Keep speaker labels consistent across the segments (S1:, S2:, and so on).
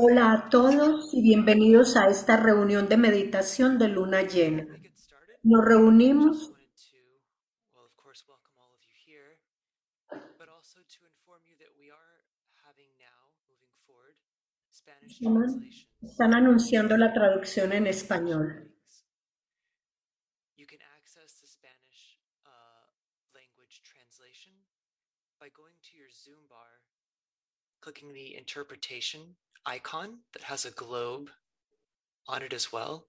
S1: Hola a todos y bienvenidos a esta reunión de meditación de luna llena. Nos reunimos están anunciando la traducción en español.
S2: clicking the interpretation icon that has a globe on it as well,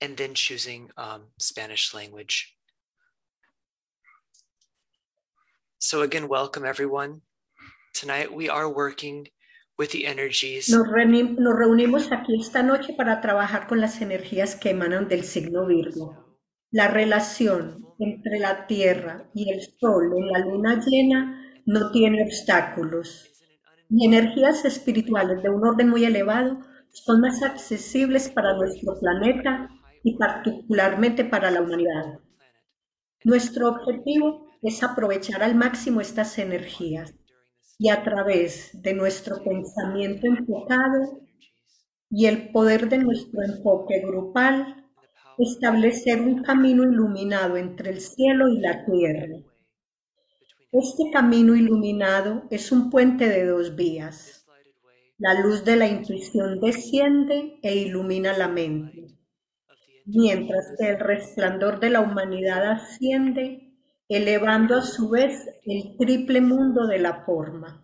S2: and then choosing um, Spanish language. So again, welcome everyone. Tonight we are working with the energies.
S1: Nos, nos reunimos aquí esta noche para trabajar con las energías que emanan del signo Virgo. La relación entre la Tierra y el Sol en la luna llena no tiene obstáculos energías espirituales de un orden muy elevado son más accesibles para nuestro planeta y particularmente para la humanidad. Nuestro objetivo es aprovechar al máximo estas energías y a través de nuestro pensamiento enfocado y el poder de nuestro enfoque grupal, establecer un camino iluminado entre el cielo y la tierra este camino iluminado es un puente de dos vías. La luz de la intuición desciende e ilumina la mente, mientras que el resplandor de la humanidad asciende, elevando a su vez el triple mundo de la forma.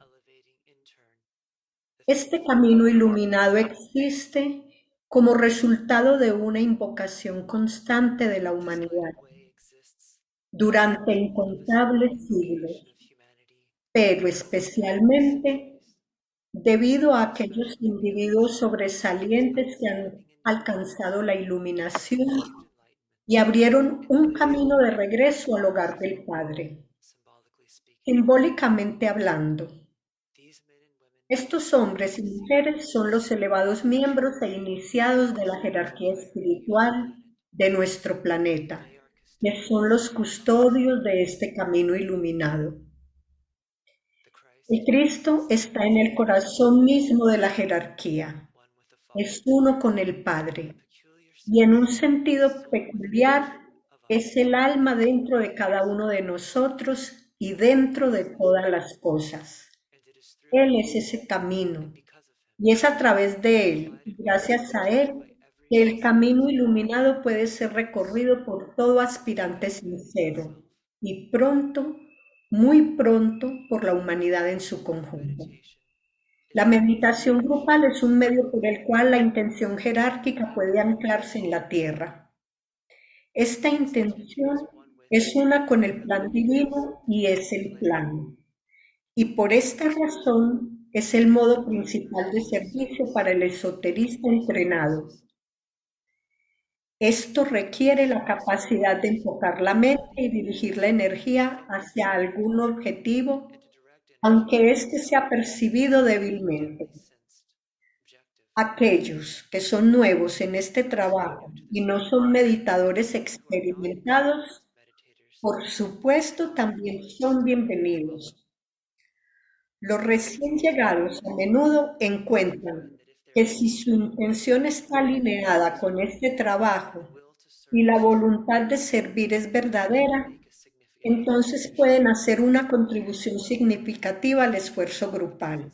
S1: Este camino iluminado existe como resultado de una invocación constante de la humanidad durante incontables siglos, pero especialmente debido a aquellos individuos sobresalientes que han alcanzado la iluminación y abrieron un camino de regreso al hogar del Padre. Simbólicamente hablando, estos hombres y mujeres son los elevados miembros e iniciados de la jerarquía espiritual de nuestro planeta que son los custodios de este camino iluminado. El Cristo está en el corazón mismo de la jerarquía, es uno con el Padre y en un sentido peculiar es el alma dentro de cada uno de nosotros y dentro de todas las cosas. Él es ese camino y es a través de Él, gracias a Él, el camino iluminado puede ser recorrido por todo aspirante sincero y pronto, muy pronto, por la humanidad en su conjunto. La meditación grupal es un medio por el cual la intención jerárquica puede anclarse en la tierra. Esta intención es una con el plan divino y es el plan. Y por esta razón es el modo principal de servicio para el esoterista entrenado, esto requiere la capacidad de enfocar la mente y dirigir la energía hacia algún objetivo, aunque éste sea percibido débilmente. Aquellos que son nuevos en este trabajo y no son meditadores experimentados, por supuesto, también son bienvenidos. Los recién llegados a menudo encuentran que si su intención está alineada con este trabajo y la voluntad de servir es verdadera, entonces pueden hacer una contribución significativa al esfuerzo grupal.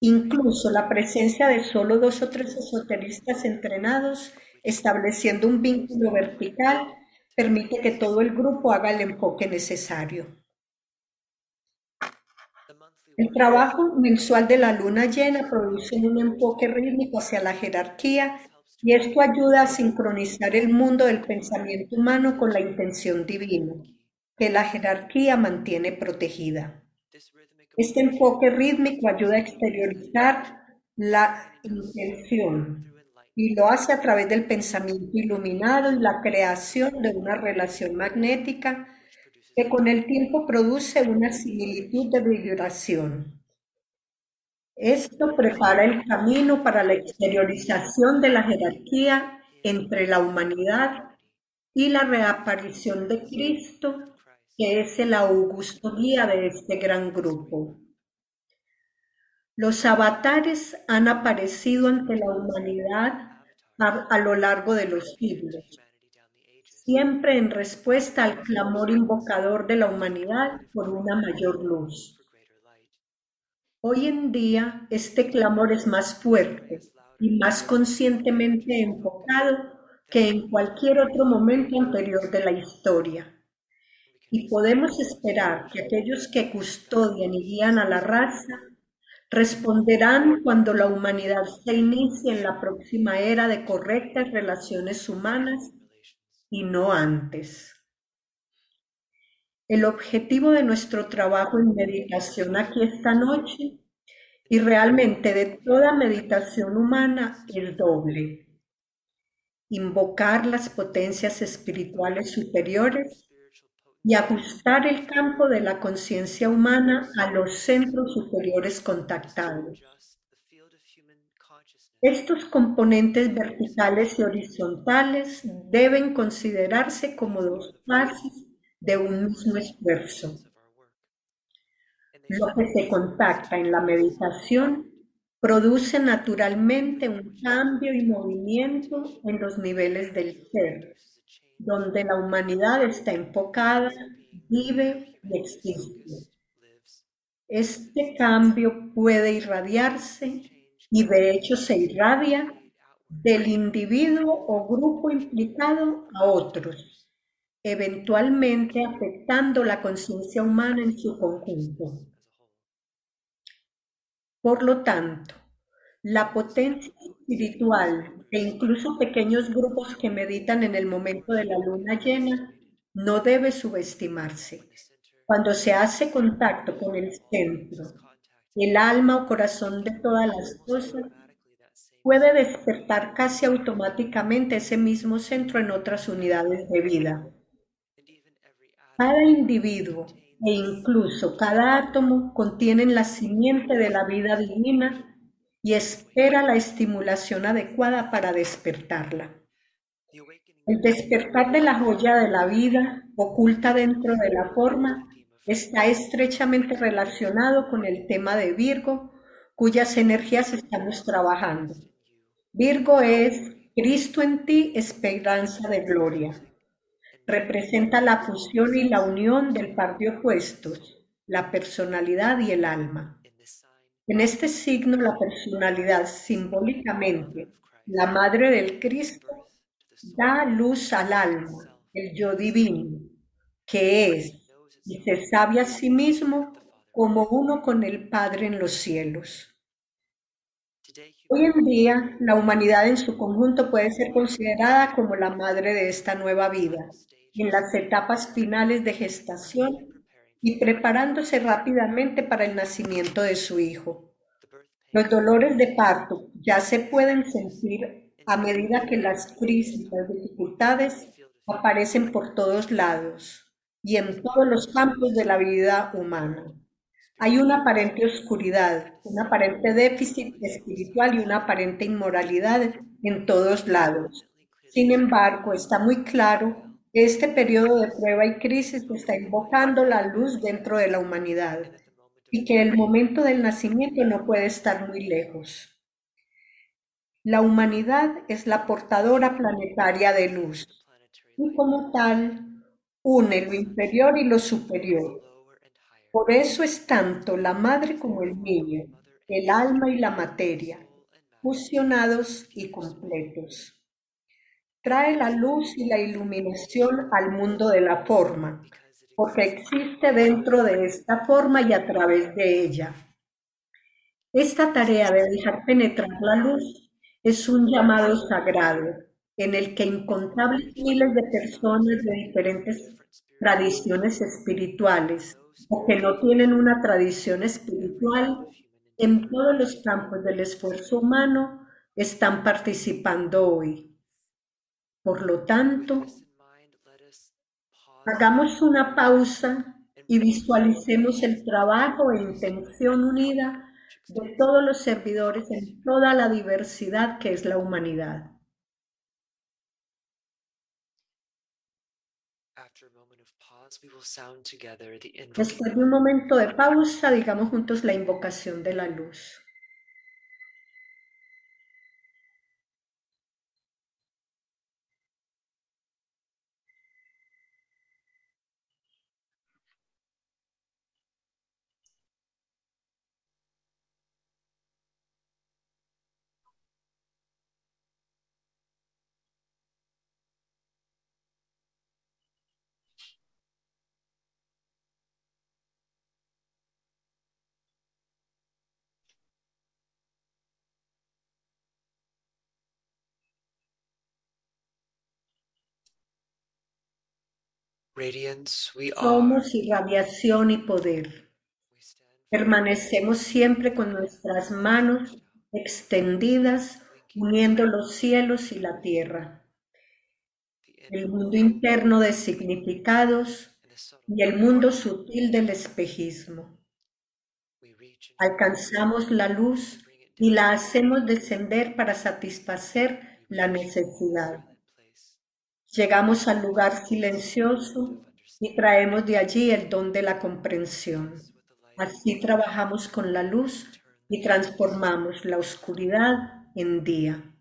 S1: Incluso la presencia de solo dos o tres esoteristas entrenados, estableciendo un vínculo vertical, permite que todo el grupo haga el enfoque necesario. El trabajo mensual de la luna llena produce un enfoque rítmico hacia la jerarquía y esto ayuda a sincronizar el mundo del pensamiento humano con la intención divina, que la jerarquía mantiene protegida. Este enfoque rítmico ayuda a exteriorizar la intención y lo hace a través del pensamiento iluminado y la creación de una relación magnética que con el tiempo produce una similitud de vibración. Esto prepara el camino para la exteriorización de la jerarquía entre la humanidad y la reaparición de Cristo, que es el augusto guía de este gran grupo. Los avatares han aparecido ante la humanidad a, a lo largo de los siglos, siempre en respuesta al clamor invocador de la humanidad por una mayor luz. Hoy en día este clamor es más fuerte y más conscientemente enfocado que en cualquier otro momento anterior de la historia. Y podemos esperar que aquellos que custodian y guían a la raza responderán cuando la humanidad se inicie en la próxima era de correctas relaciones humanas y no antes. El objetivo de nuestro trabajo en meditación aquí esta noche y realmente de toda meditación humana es doble. Invocar las potencias espirituales superiores y ajustar el campo de la conciencia humana a los centros superiores contactados. Estos componentes verticales y horizontales deben considerarse como dos fases de un mismo esfuerzo. Lo que se contacta en la meditación produce naturalmente un cambio y movimiento en los niveles del ser, donde la humanidad está enfocada, vive y existe. Este cambio puede irradiarse y de hecho se irradia del individuo o grupo implicado a otros, eventualmente afectando la conciencia humana en su conjunto. Por lo tanto, la potencia espiritual e incluso pequeños grupos que meditan en el momento de la luna llena no debe subestimarse. Cuando se hace contacto con el centro, el alma o corazón de todas las cosas, puede despertar casi automáticamente ese mismo centro en otras unidades de vida. Cada individuo e incluso cada átomo contienen la simiente de la vida divina y espera la estimulación adecuada para despertarla. El despertar de la joya de la vida, oculta dentro de la forma, está estrechamente relacionado con el tema de Virgo, cuyas energías estamos trabajando. Virgo es Cristo en ti, esperanza de gloria representa la fusión y la unión del par de opuestos, la personalidad y el alma. En este signo la personalidad simbólicamente, la madre del Cristo, da luz al alma, el yo divino, que es y se sabe a sí mismo como uno con el Padre en los cielos. Hoy en día, la humanidad en su conjunto puede ser considerada como la madre de esta nueva vida, en las etapas finales de gestación y preparándose rápidamente para el nacimiento de su hijo. Los dolores de parto ya se pueden sentir a medida que las crisis y las dificultades aparecen por todos lados y en todos los campos de la vida humana. Hay una aparente oscuridad, un aparente déficit espiritual y una aparente inmoralidad en todos lados. Sin embargo, está muy claro este periodo de prueba y crisis está invocando la luz dentro de la humanidad y que el momento del nacimiento no puede estar muy lejos. La humanidad es la portadora planetaria de luz y como tal une lo inferior y lo superior. Por eso es tanto la madre como el niño, el alma y la materia, fusionados y completos trae la luz y la iluminación al mundo de la forma, porque existe dentro de esta forma y a través de ella. Esta tarea de dejar penetrar la luz es un llamado sagrado en el que incontables miles de personas de diferentes tradiciones espirituales o que no tienen una tradición espiritual en todos los campos del esfuerzo humano están participando hoy. Por lo tanto, hagamos una pausa y visualicemos el trabajo e intención unida de todos los servidores en toda la diversidad que es la humanidad. Después de un momento de pausa, digamos juntos la invocación de la luz. Somos irradiación y poder. Permanecemos siempre con nuestras manos extendidas, uniendo los cielos y la tierra, el mundo interno de significados y el mundo sutil del espejismo. Alcanzamos la luz y la hacemos descender para satisfacer la necesidad. Llegamos al lugar silencioso y traemos de allí el don de la comprensión. Así trabajamos con la luz y transformamos la oscuridad en día.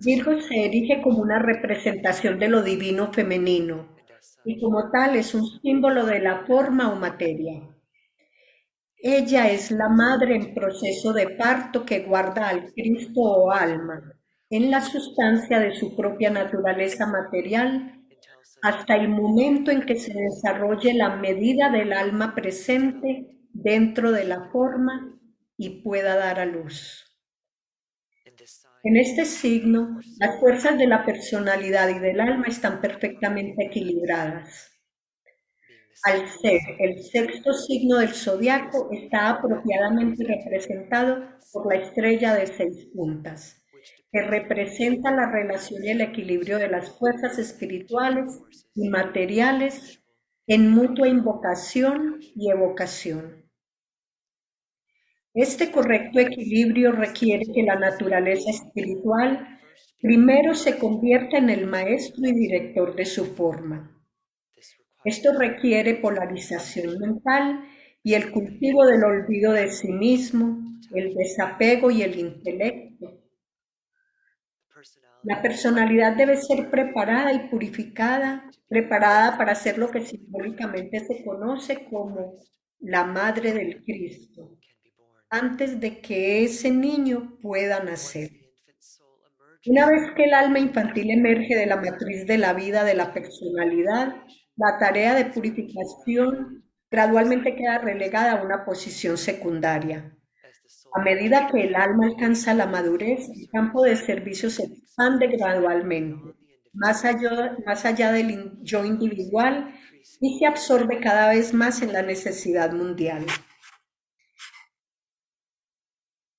S2: Virgo
S1: se erige como una representación de lo divino femenino y como tal es un símbolo de la forma o materia. Ella es la madre en proceso de parto que guarda al Cristo o alma en la sustancia de su propia naturaleza material hasta el momento en que se desarrolle la medida del alma presente dentro de la forma y pueda dar a luz. En este signo, las fuerzas de la personalidad y del alma están perfectamente equilibradas. Al ser el sexto signo del zodiaco, está apropiadamente representado por la estrella de seis puntas, que representa la relación y el equilibrio de las fuerzas espirituales y materiales en mutua invocación y evocación. Este correcto equilibrio requiere que la naturaleza espiritual primero se convierta en el maestro y director de su forma. Esto requiere polarización mental y el cultivo del olvido de sí mismo, el desapego y el intelecto. La personalidad debe ser preparada y purificada, preparada para ser lo que simbólicamente se conoce como la madre del Cristo. Antes de que ese niño pueda nacer. Una vez que el alma infantil emerge de la matriz de la vida de la personalidad, la tarea de purificación gradualmente queda relegada a una posición secundaria. A medida que el alma alcanza la madurez, el campo de servicio se expande gradualmente, más allá, más allá del yo individual y se absorbe cada vez más en la necesidad mundial.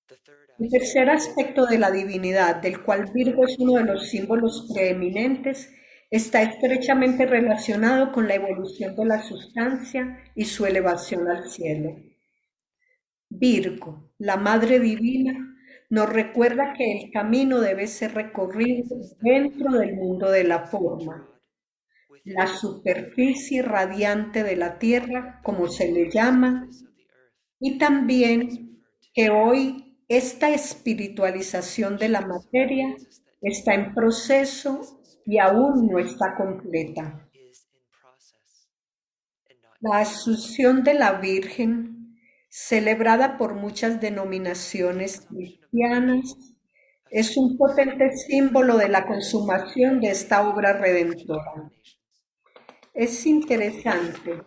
S2: the third
S1: El tercer aspecto de la divinidad, del cual Virgo es uno de los símbolos preeminentes, está estrechamente relacionado con la evolución de la sustancia y su elevación al cielo. Virgo, la Madre Divina, nos recuerda que el camino debe ser recorrido dentro del mundo de la forma, la superficie radiante de la Tierra, como se le llama, y también que hoy esta espiritualización de la materia está en proceso y aún no está completa. La asunción de la Virgen, celebrada por muchas denominaciones cristianas, es un potente símbolo de la consumación de esta obra redentora. Es interesante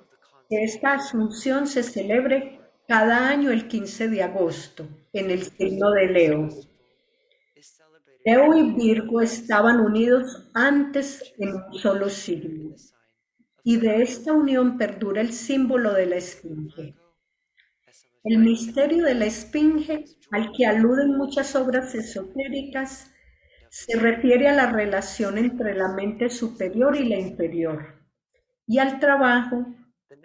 S1: que esta asunción se celebre cada año el 15 de agosto en el signo de Leo. Leo y Virgo estaban unidos antes en un solo signo,
S2: sign
S1: y de esta unión perdura el símbolo de la esfinge. El misterio de la esfinge, al que aluden muchas obras esotéricas, se refiere a la relación entre la mente superior y la inferior, y al trabajo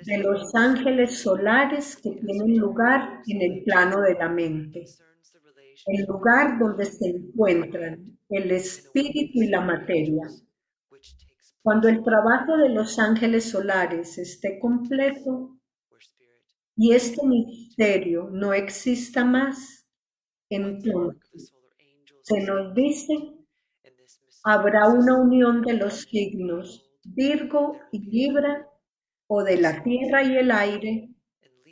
S1: de los ángeles solares que tienen lugar en el plano de la mente, el lugar donde se encuentran el espíritu y la materia. Cuando el trabajo de los ángeles solares esté completo y este misterio no exista más, entonces se nos dice habrá una unión de los signos Virgo y Libra o de la tierra y el aire,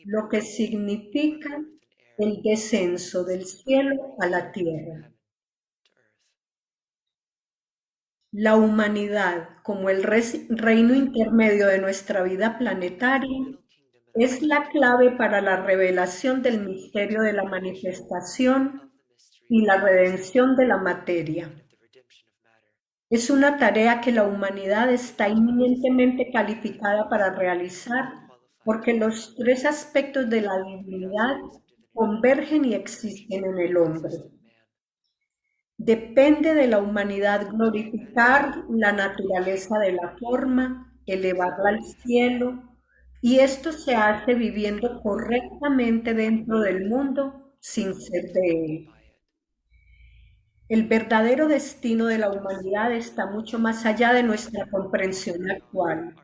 S1: lo que significa el descenso del cielo a la tierra. La humanidad, como el reino intermedio de nuestra vida planetaria, es la clave para la revelación del misterio de la manifestación y la redención de la materia. Es una tarea que la humanidad está inminentemente calificada para realizar porque los tres aspectos de la divinidad convergen y existen en el hombre. Depende de la humanidad glorificar la naturaleza de la forma, elevarla al cielo, y esto se hace viviendo correctamente dentro del mundo sin ser de él. El verdadero destino de la humanidad está mucho más allá de nuestra comprensión actual,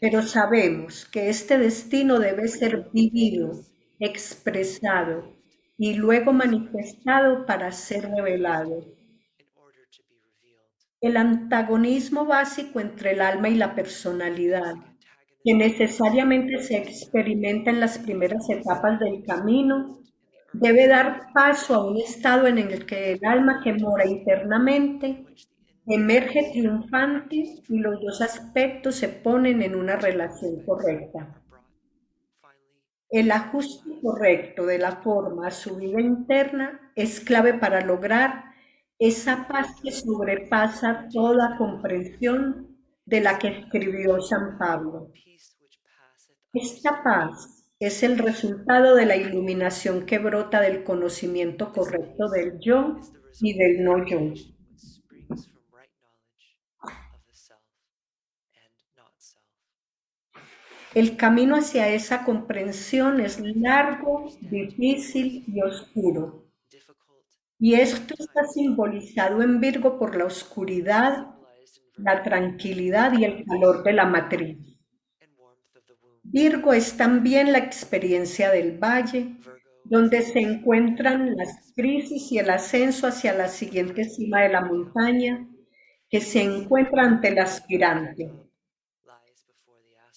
S1: pero sabemos que este destino debe ser vivido, expresado y luego manifestado para ser revelado. El antagonismo básico entre el alma y la personalidad, que necesariamente se experimenta en las primeras etapas del camino, debe dar paso a un estado en el que el alma que mora internamente emerge triunfante y los dos aspectos se ponen en una relación correcta. El ajuste correcto de la forma a su vida interna es clave para lograr esa paz que sobrepasa toda comprensión de la que escribió San Pablo. Esta paz es el resultado de la iluminación que brota del conocimiento correcto del yo y del no yo. El camino hacia esa comprensión es largo, difícil y oscuro. Y esto está simbolizado en Virgo por la oscuridad, la tranquilidad y el calor de la matriz. Virgo es también la experiencia del valle, donde se encuentran las crisis y el ascenso hacia la siguiente cima de la montaña, que se encuentra ante el aspirante.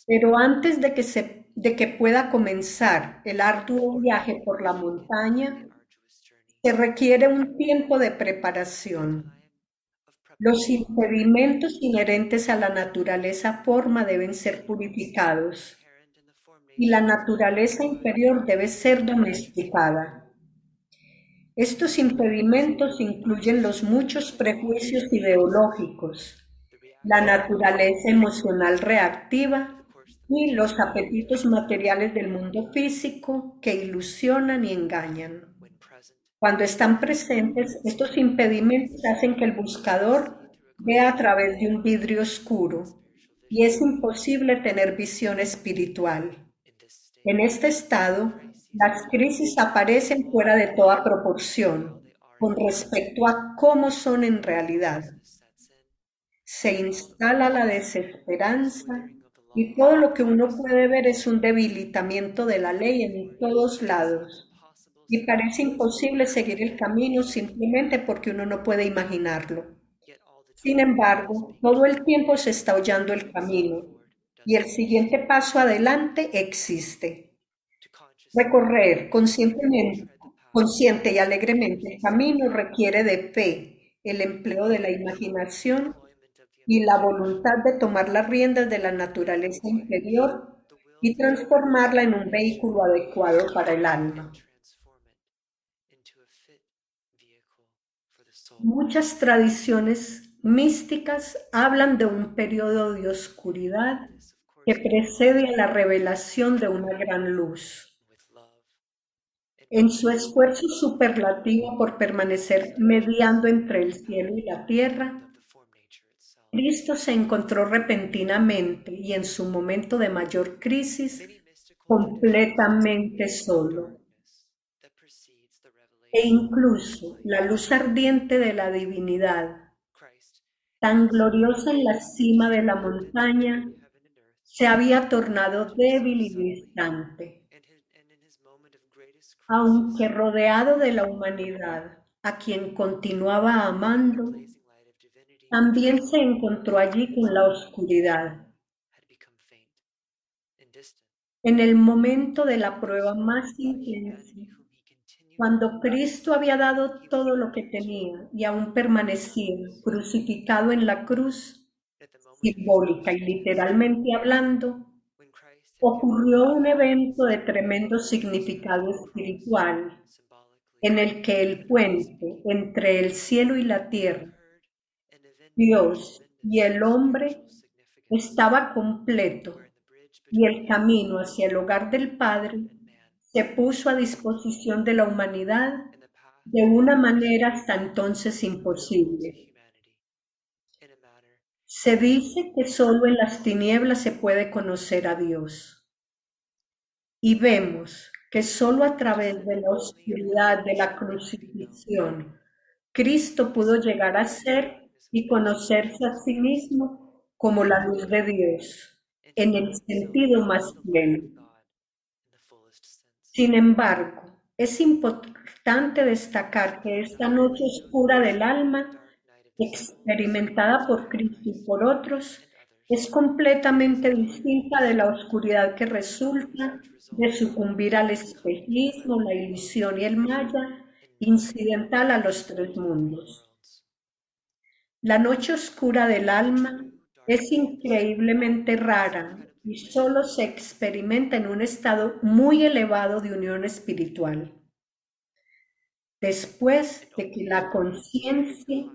S1: Pero antes de que, se, de que pueda comenzar el arduo viaje por la montaña, se requiere un tiempo de preparación. Los impedimentos inherentes a la naturaleza forma deben ser purificados y la naturaleza inferior debe ser domesticada. Estos impedimentos incluyen los muchos prejuicios ideológicos, la naturaleza emocional reactiva y los apetitos materiales del mundo físico que ilusionan y engañan. Cuando están presentes, estos impedimentos hacen que el buscador vea a través de un vidrio oscuro y es imposible tener visión espiritual. En este estado, las crisis aparecen fuera de toda proporción con respecto a cómo son en realidad. Se instala la desesperanza y todo lo que uno puede ver es un debilitamiento de la ley en todos lados. Y parece imposible seguir el camino simplemente porque uno no puede imaginarlo. Sin embargo, todo el tiempo se está hollando el camino y el siguiente paso adelante existe. Recorrer conscientemente, consciente y alegremente el camino requiere de fe, el empleo de la imaginación y la voluntad de tomar las riendas de la naturaleza inferior y transformarla en un vehículo adecuado para el alma. Muchas tradiciones místicas hablan de un periodo de oscuridad que precede a la revelación de una gran luz. En su esfuerzo superlativo por permanecer mediando entre el cielo y la tierra, Cristo se encontró repentinamente y en su momento de mayor crisis completamente solo. E incluso la luz ardiente de la divinidad, tan gloriosa en la cima de la montaña, se había tornado débil y distante. Aunque rodeado de la humanidad, a quien continuaba amando, también se encontró allí con la oscuridad. En el momento de la prueba más intensa, cuando Cristo había dado todo lo que tenía y aún permanecía crucificado en la cruz, simbólica y literalmente hablando, ocurrió un evento de tremendo significado espiritual en el que el puente entre el cielo y la tierra, Dios y el hombre estaba completo y el camino hacia el hogar del Padre se puso a disposición de la humanidad de una manera hasta entonces imposible. Se dice que solo en las tinieblas se puede conocer a Dios. Y vemos que solo a través de la oscuridad de la crucifixión, Cristo pudo llegar a ser y conocerse a sí mismo como la luz de Dios en el sentido más pleno. Sin embargo, es importante destacar que esta noche oscura del alma, experimentada por Cristo y por otros, es completamente distinta de la oscuridad que resulta de sucumbir al espejismo, la ilusión y el maya, incidental a los tres mundos. La noche oscura del alma es increíblemente rara y solo se experimenta en un estado muy elevado de unión espiritual. Después de que la conciencia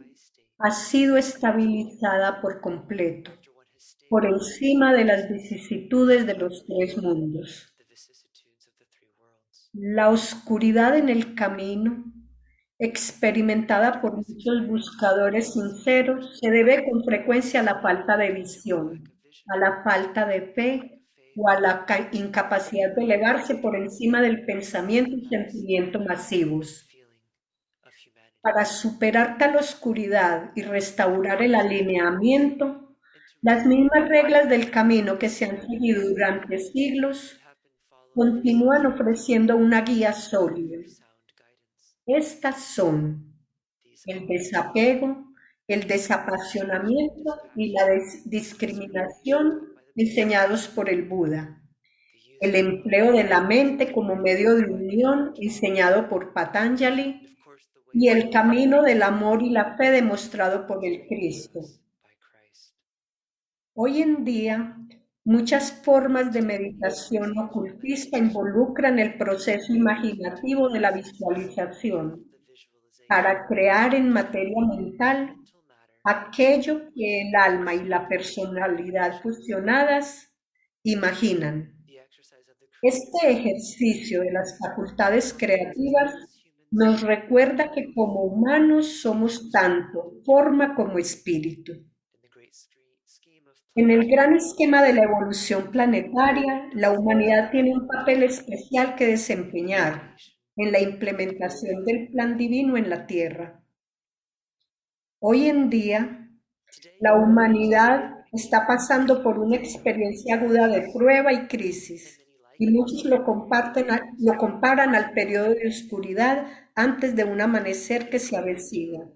S1: ha sido estabilizada por completo, por encima de las vicisitudes de los tres mundos. La oscuridad en el camino experimentada por muchos buscadores sinceros, se debe con frecuencia a la falta de visión, a la falta de fe o a la incapacidad de elevarse por encima del pensamiento y sentimiento masivos. Para superar tal oscuridad y restaurar el alineamiento, las mismas reglas del camino que se han seguido durante siglos continúan ofreciendo una guía sólida. Estas son el desapego, el desapasionamiento y la discriminación enseñados por el Buda, el empleo de la mente como medio de unión enseñado por Patanjali y el camino del amor y la fe demostrado por el Cristo. Hoy en día, Muchas formas de meditación ocultista involucran el proceso imaginativo de la visualización para crear en materia mental aquello que el alma y la personalidad fusionadas imaginan. Este ejercicio de las facultades creativas nos recuerda que como humanos somos tanto forma como espíritu. En el gran esquema de la evolución planetaria, la humanidad tiene un papel especial que desempeñar en la implementación del plan divino en la Tierra. Hoy en día, la humanidad está pasando por una experiencia aguda de prueba y crisis, y muchos lo, comparten, comparan al periodo de oscuridad antes de un amanecer que se avecina.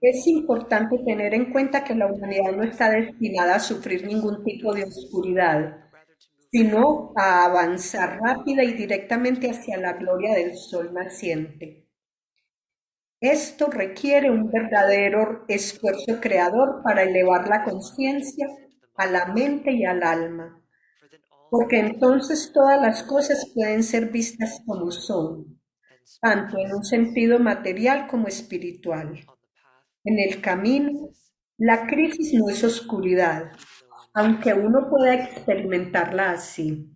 S1: Es importante tener en cuenta que la humanidad no está destinada a sufrir ningún tipo de oscuridad, sino a avanzar rápida y directamente hacia la gloria del sol naciente. Esto requiere un verdadero esfuerzo creador para elevar la conciencia a la mente y al alma, porque entonces todas las cosas pueden ser vistas como son, tanto en un sentido material como espiritual. En el camino, la crisis no es oscuridad, aunque uno pueda experimentarla así.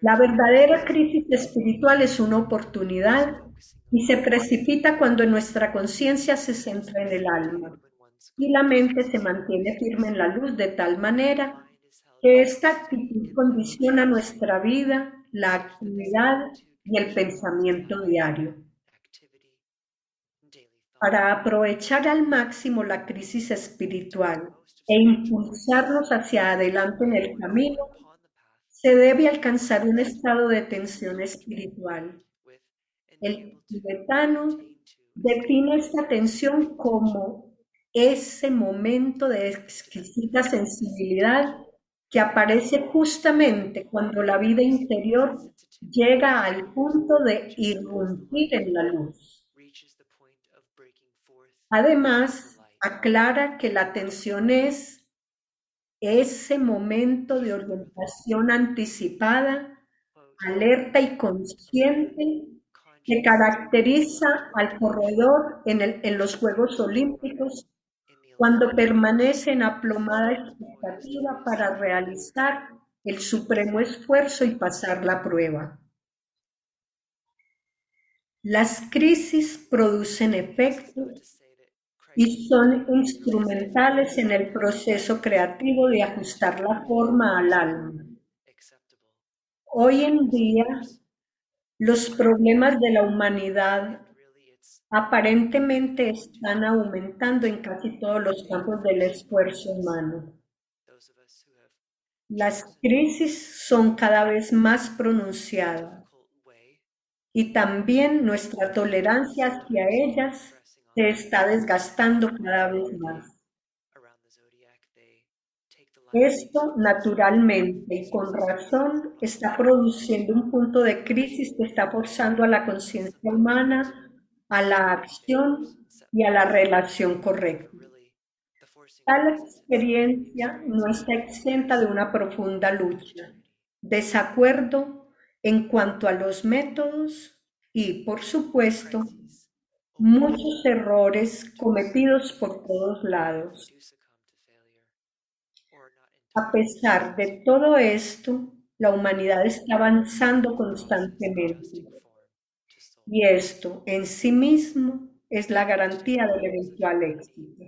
S1: La verdadera crisis espiritual es una oportunidad y se precipita cuando nuestra conciencia se centra en el alma y la mente se mantiene firme en la luz de tal manera que esta actitud condiciona nuestra vida, la actividad y el pensamiento diario. Para aprovechar al máximo la crisis espiritual e impulsarnos hacia adelante en el camino, se debe alcanzar un estado de tensión espiritual. El tibetano define esta tensión como ese momento de exquisita sensibilidad que aparece justamente cuando la vida interior llega al punto de irrumpir en la luz. Además, aclara que la atención es ese momento de orientación anticipada, alerta y consciente que caracteriza al corredor en, en los Juegos Olímpicos cuando permanece en aplomada expectativa para realizar el supremo esfuerzo y pasar la prueba. Las crisis producen efectos y son instrumentales en el proceso creativo de ajustar la forma al alma. Hoy en día, los problemas de la humanidad aparentemente están aumentando en casi todos los campos del esfuerzo humano. Las crisis son cada vez más pronunciadas y también nuestra tolerancia hacia ellas se está desgastando cada vez más. Esto, naturalmente y con razón, está produciendo un punto de crisis que está forzando a la conciencia humana a la acción y a la relación correcta. Tal experiencia no está exenta de una profunda lucha, desacuerdo en cuanto a los métodos y, por supuesto, muchos errores cometidos por todos lados. A pesar de todo esto, la humanidad está avanzando constantemente. Y esto en sí mismo es la garantía del eventual éxito.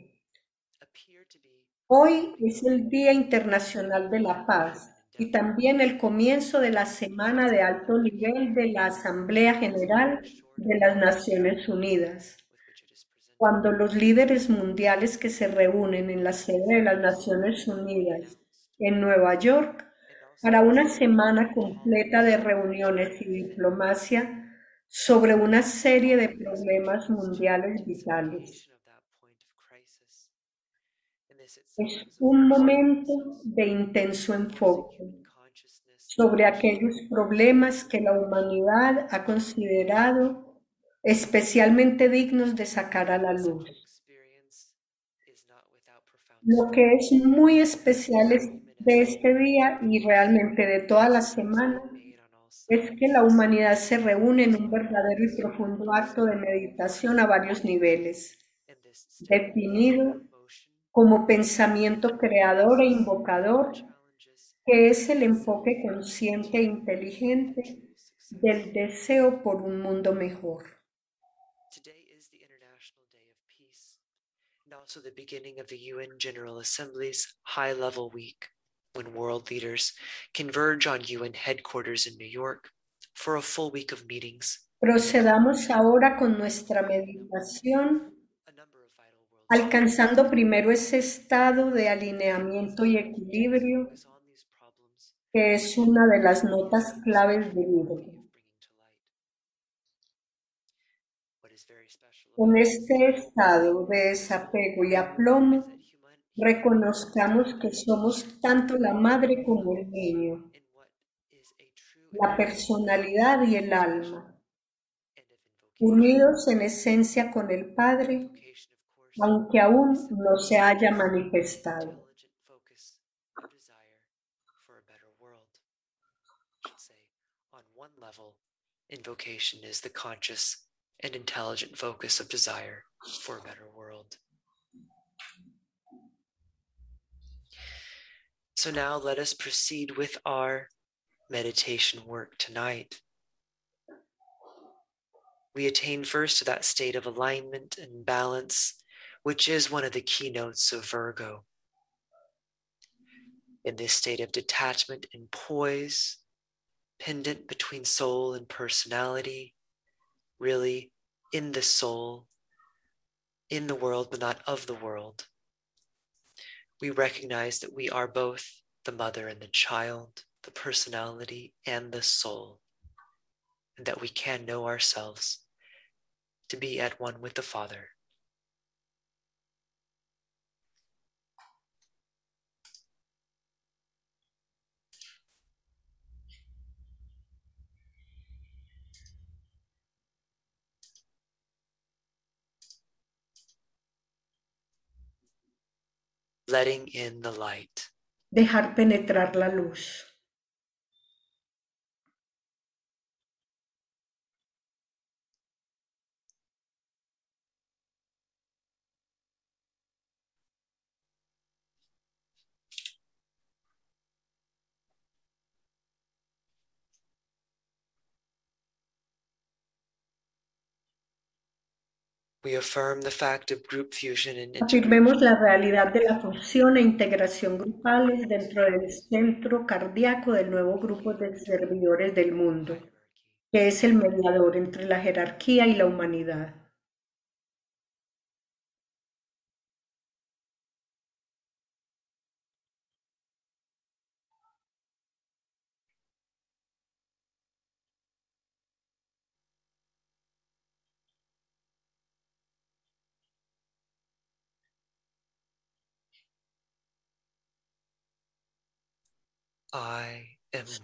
S1: Hoy es el Día Internacional de la Paz y también el comienzo de la semana de alto nivel de la Asamblea General de las Naciones Unidas, cuando los líderes mundiales que se reúnen en la sede de las Naciones Unidas en Nueva York para una semana completa de reuniones y diplomacia sobre una serie de problemas mundiales vitales. Es un momento de intenso enfoque sobre aquellos problemas que la humanidad ha considerado especialmente dignos de sacar a la luz. Lo que es muy especial de este día y realmente de toda la semana es que la humanidad se reúne en un verdadero y profundo acto de meditación a varios niveles, definido como pensamiento creador e invocador que es el enfoque consciente e inteligente del deseo por un mundo mejor.
S2: UN General Assembly's High Level Week, when world leaders converge on UN headquarters in New York for a full week of meetings.
S1: Procedamos ahora con nuestra meditación alcanzando primero ese estado de alineamiento y equilibrio que es una de las notas claves del libro. En este estado de desapego y aplomo, reconozcamos que somos tanto la madre como el niño, la personalidad y el alma, unidos en esencia con el Padre, aunque aún no se haya manifestado.
S2: Invocation is the conscious and intelligent focus of desire for a better world. So now let us proceed with our meditation work tonight. We attain first to that state of alignment and balance, which is one of the keynotes of Virgo. In this state of detachment and poise, pendant between soul and personality, really in the soul, in the world, but not of the world. We recognize that we are both the mother and the child, the personality and the soul, and that we can know ourselves to be at one with the Father. Letting in the light.
S1: Dejar penetrar la luz. Afirmemos la realidad de la fusión e integración grupales dentro del centro cardíaco del nuevo grupo de servidores del mundo, que es el mediador entre la jerarquía y la humanidad.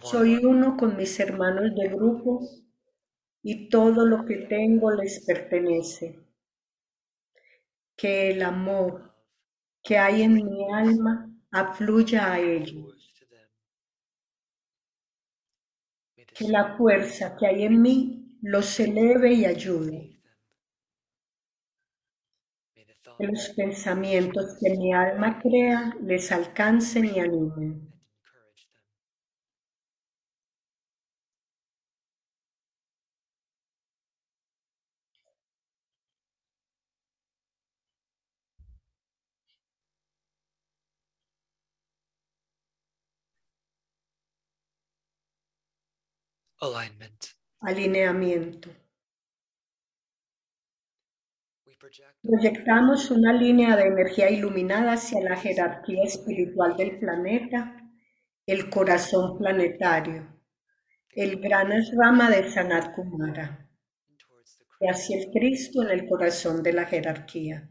S1: Soy uno con mis hermanos de grupo y todo lo que tengo les pertenece. Que el amor que hay en mi alma afluya a ellos. Que la fuerza que hay en mí los eleve y ayude. Que los pensamientos que mi alma crea les alcancen y animen.
S2: Alignment.
S1: Alineamiento. Proyectamos una línea de energía iluminada hacia la jerarquía espiritual del planeta, el corazón planetario, el gran rama de Sanat Kumara, y hacia el Cristo en el corazón de la jerarquía.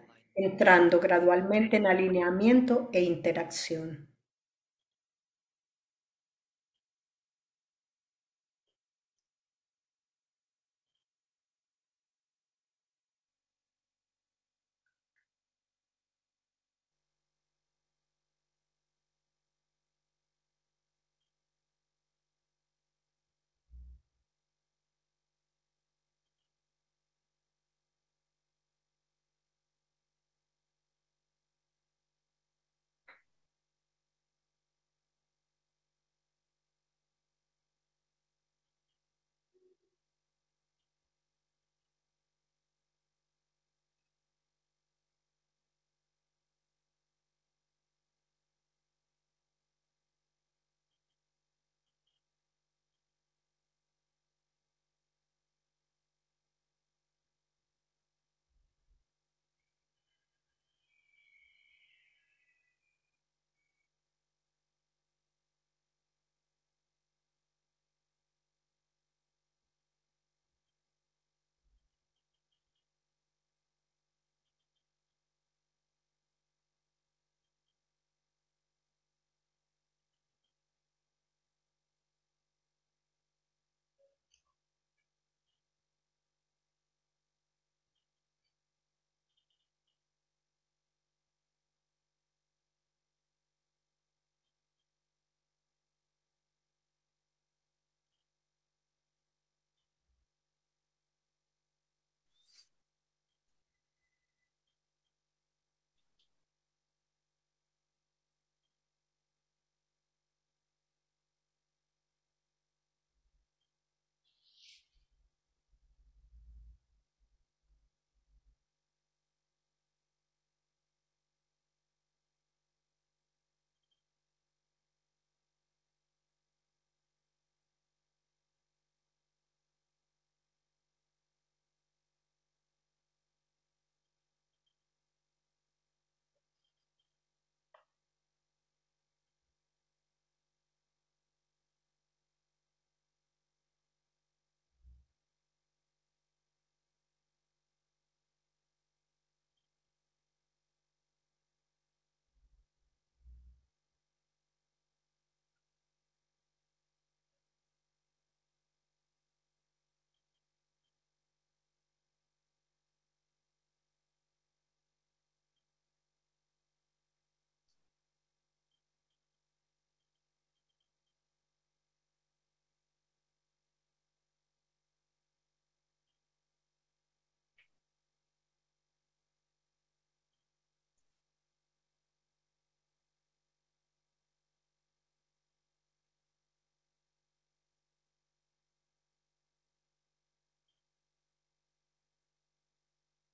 S1: entrando gradualmente en alineamiento e interacción.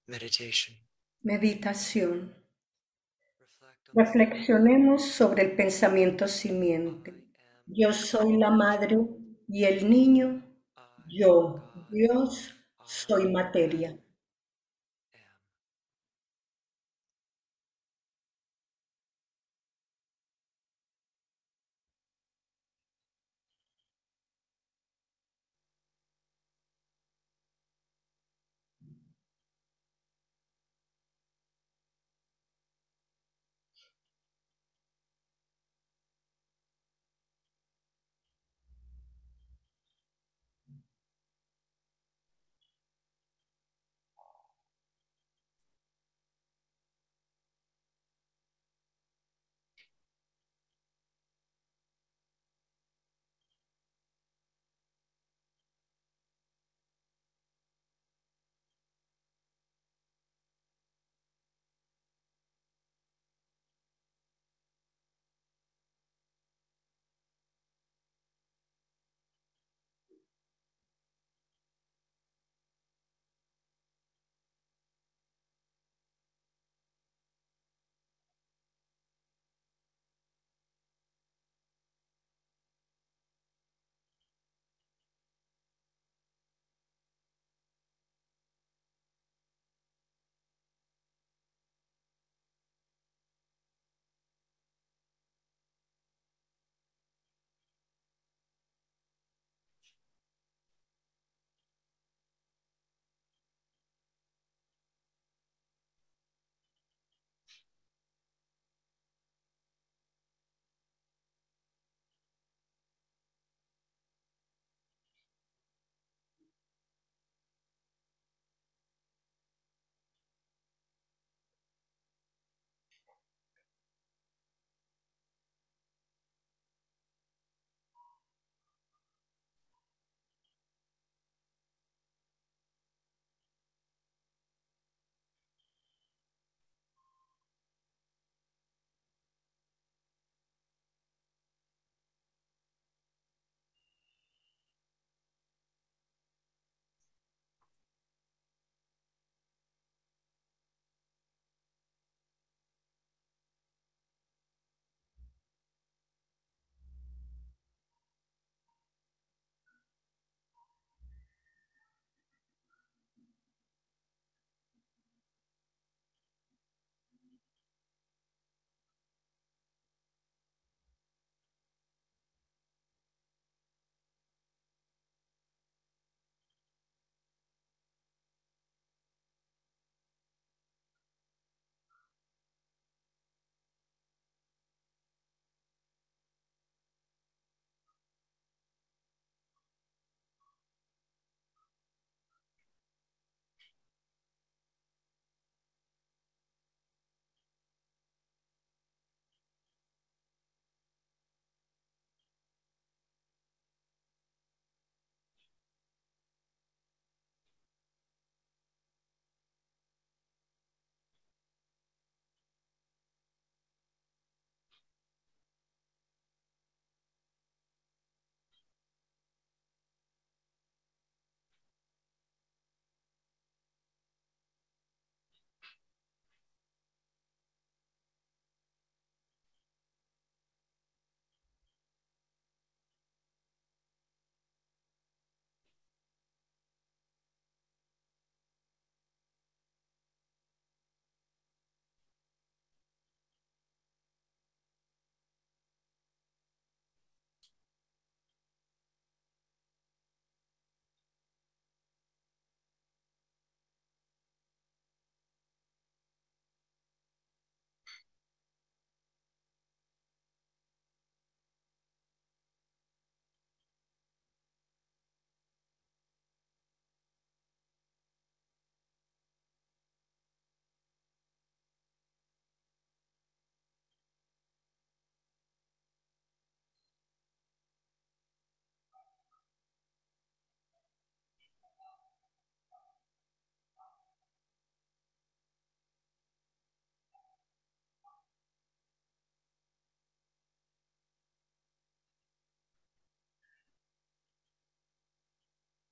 S2: Meditation.
S1: Meditación. Reflexionemos sobre el pensamiento simiente. Yo soy la madre y el niño. Yo, Dios, soy materia.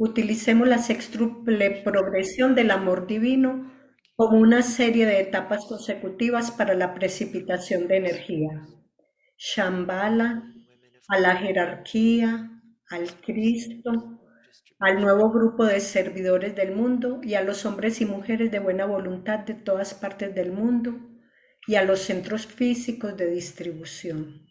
S1: Utilicemos la sextuple progresión del amor divino como una serie de etapas consecutivas para la precipitación de energía. Shambhala, a la jerarquía, al Cristo, al nuevo grupo de servidores del mundo y a los hombres y mujeres de buena voluntad de todas partes del mundo y a los centros físicos de distribución.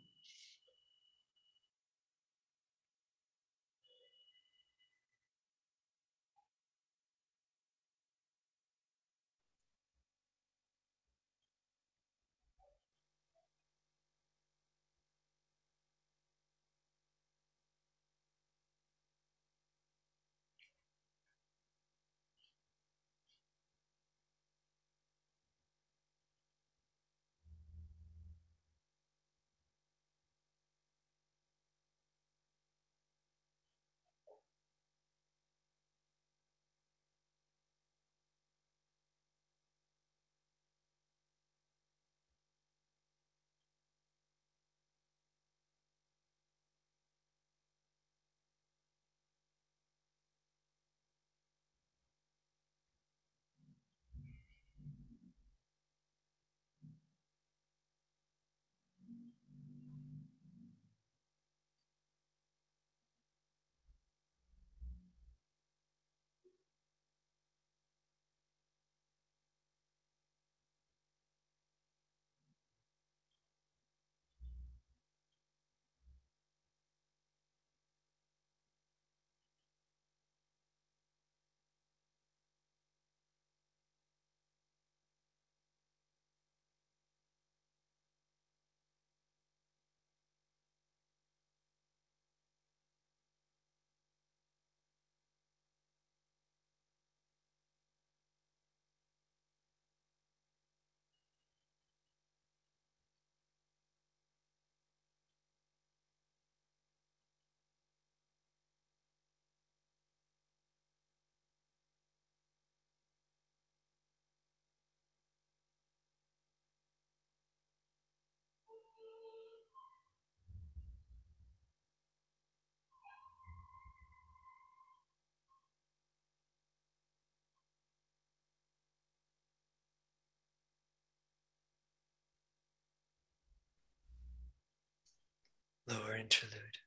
S2: Interlude.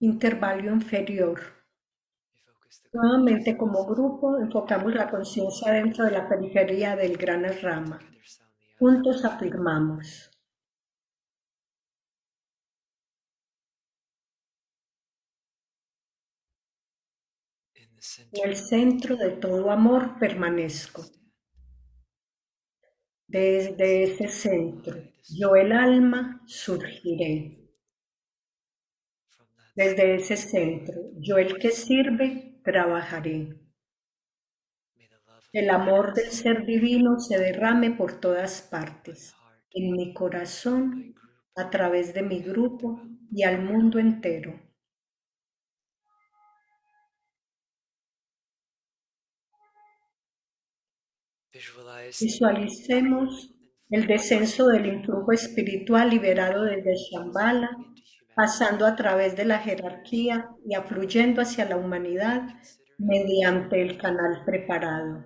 S1: Intervalo inferior. Nuevamente como grupo enfocamos la conciencia dentro de la periferia del gran rama. Juntos afirmamos. En el centro de todo amor permanezco. Desde ese centro, yo el alma surgiré. Desde ese centro, yo el que sirve, trabajaré. El amor del ser divino se derrame por todas partes, en mi corazón, a través de mi grupo y al mundo entero. Visualicemos el descenso del influjo espiritual liberado desde Shambhala. Pasando a través de la jerarquía y afluyendo hacia la humanidad mediante el canal preparado.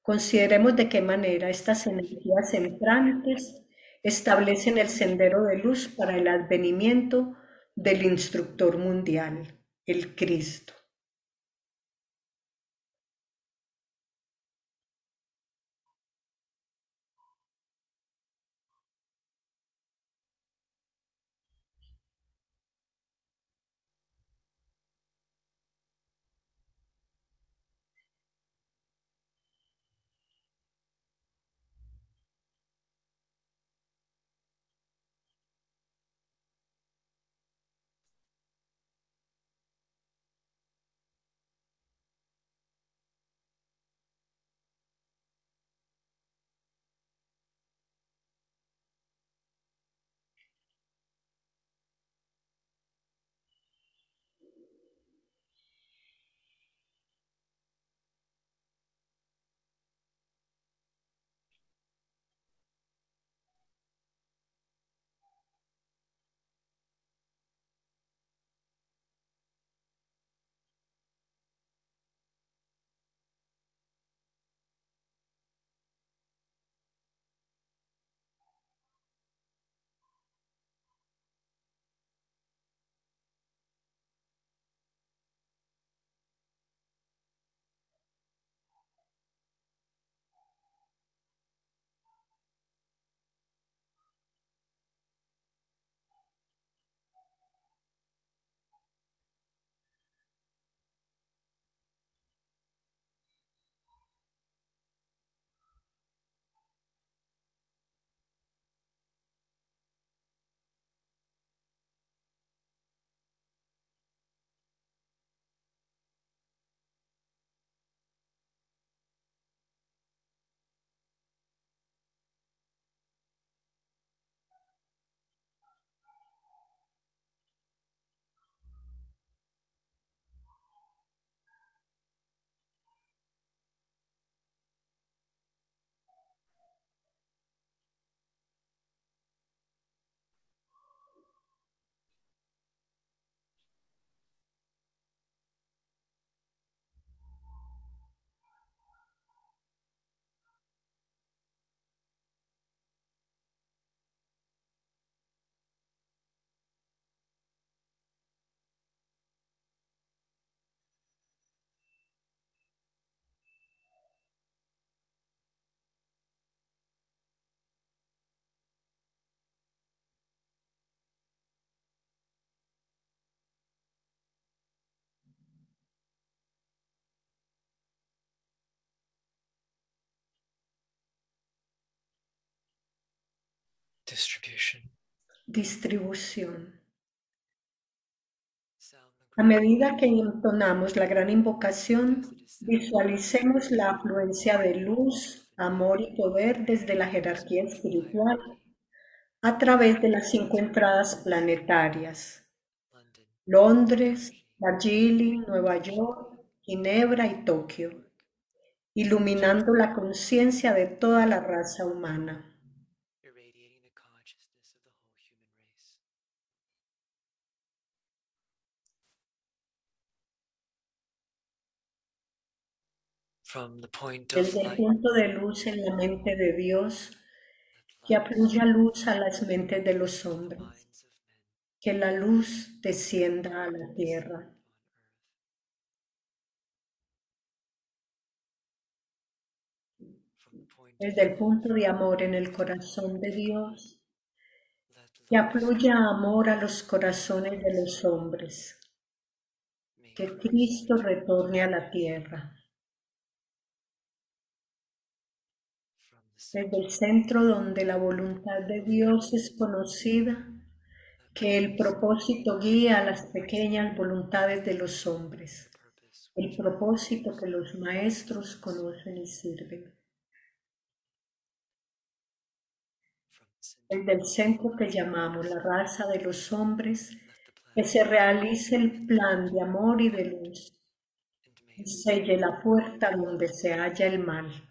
S1: Consideremos de qué manera estas energías entrantes establecen el sendero de luz para el advenimiento del instructor mundial, el Cristo.
S2: Distribution.
S1: distribución. A medida que entonamos la gran invocación, visualicemos la afluencia de luz, amor y poder desde la jerarquía espiritual a través de las cinco entradas planetarias. Londres, Darjeeling, Nueva York, Ginebra y Tokio, iluminando la conciencia de toda la raza humana.
S2: From the point of
S1: Desde el punto de luz en la mente de Dios, que afluya luz a las mentes de los hombres, que la luz descienda a la tierra. Desde el punto de amor en el corazón de Dios, que afluya amor a los corazones de los hombres, que Cristo retorne a la tierra.
S2: from the center
S1: Desde el centro donde la voluntad de Dios es conocida, que el propósito guía a las pequeñas voluntades de los hombres, el propósito que los maestros conocen y sirven. Desde el centro que llamamos la raza de los hombres, que se realice el plan de amor y de luz y selle la puerta donde se halla el mal.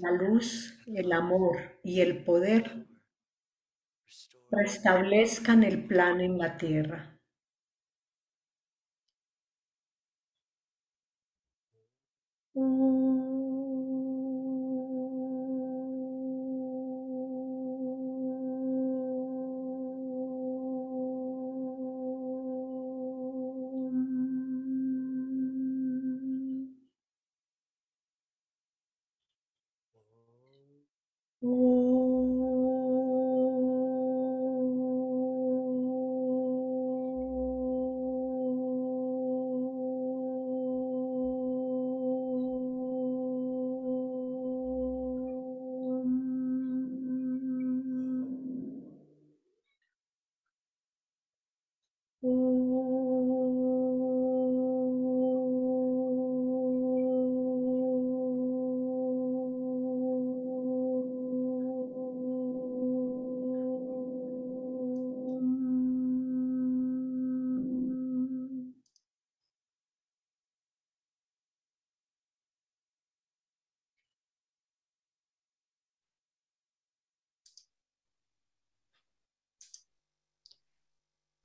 S1: La luz, el amor y el poder restablezcan el plan en la tierra.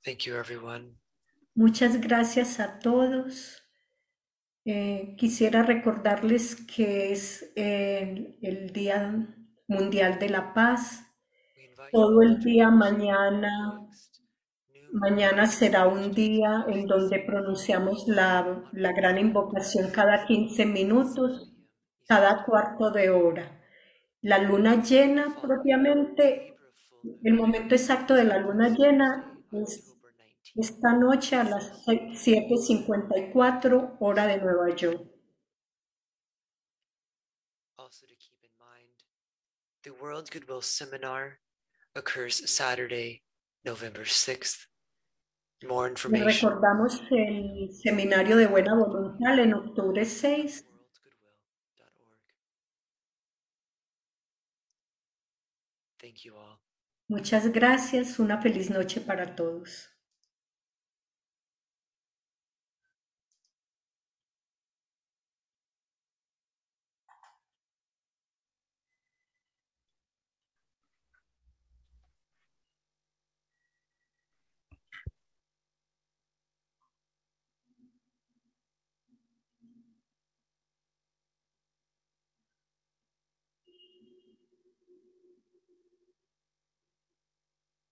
S2: Thank you, everyone.
S1: Muchas gracias a todos. Eh, quisiera recordarles que es el, el Día Mundial de la Paz. Todo el día mañana, mañana será un día en donde pronunciamos la, la gran invocación cada 15 minutos, cada cuarto de hora. La luna llena propiamente, el momento exacto de la luna llena es
S2: October 19th.
S1: Esta noche a las 7:54 hora de Nueva York.
S2: Also to keep in mind, the World Goodwill Seminar occurs Saturday, November 6th. More information
S1: recordamos el seminario de buena voluntad en octubre 6
S2: worldgoodwill.org. Thank you all.
S1: Muchas gracias, una feliz noche para todos.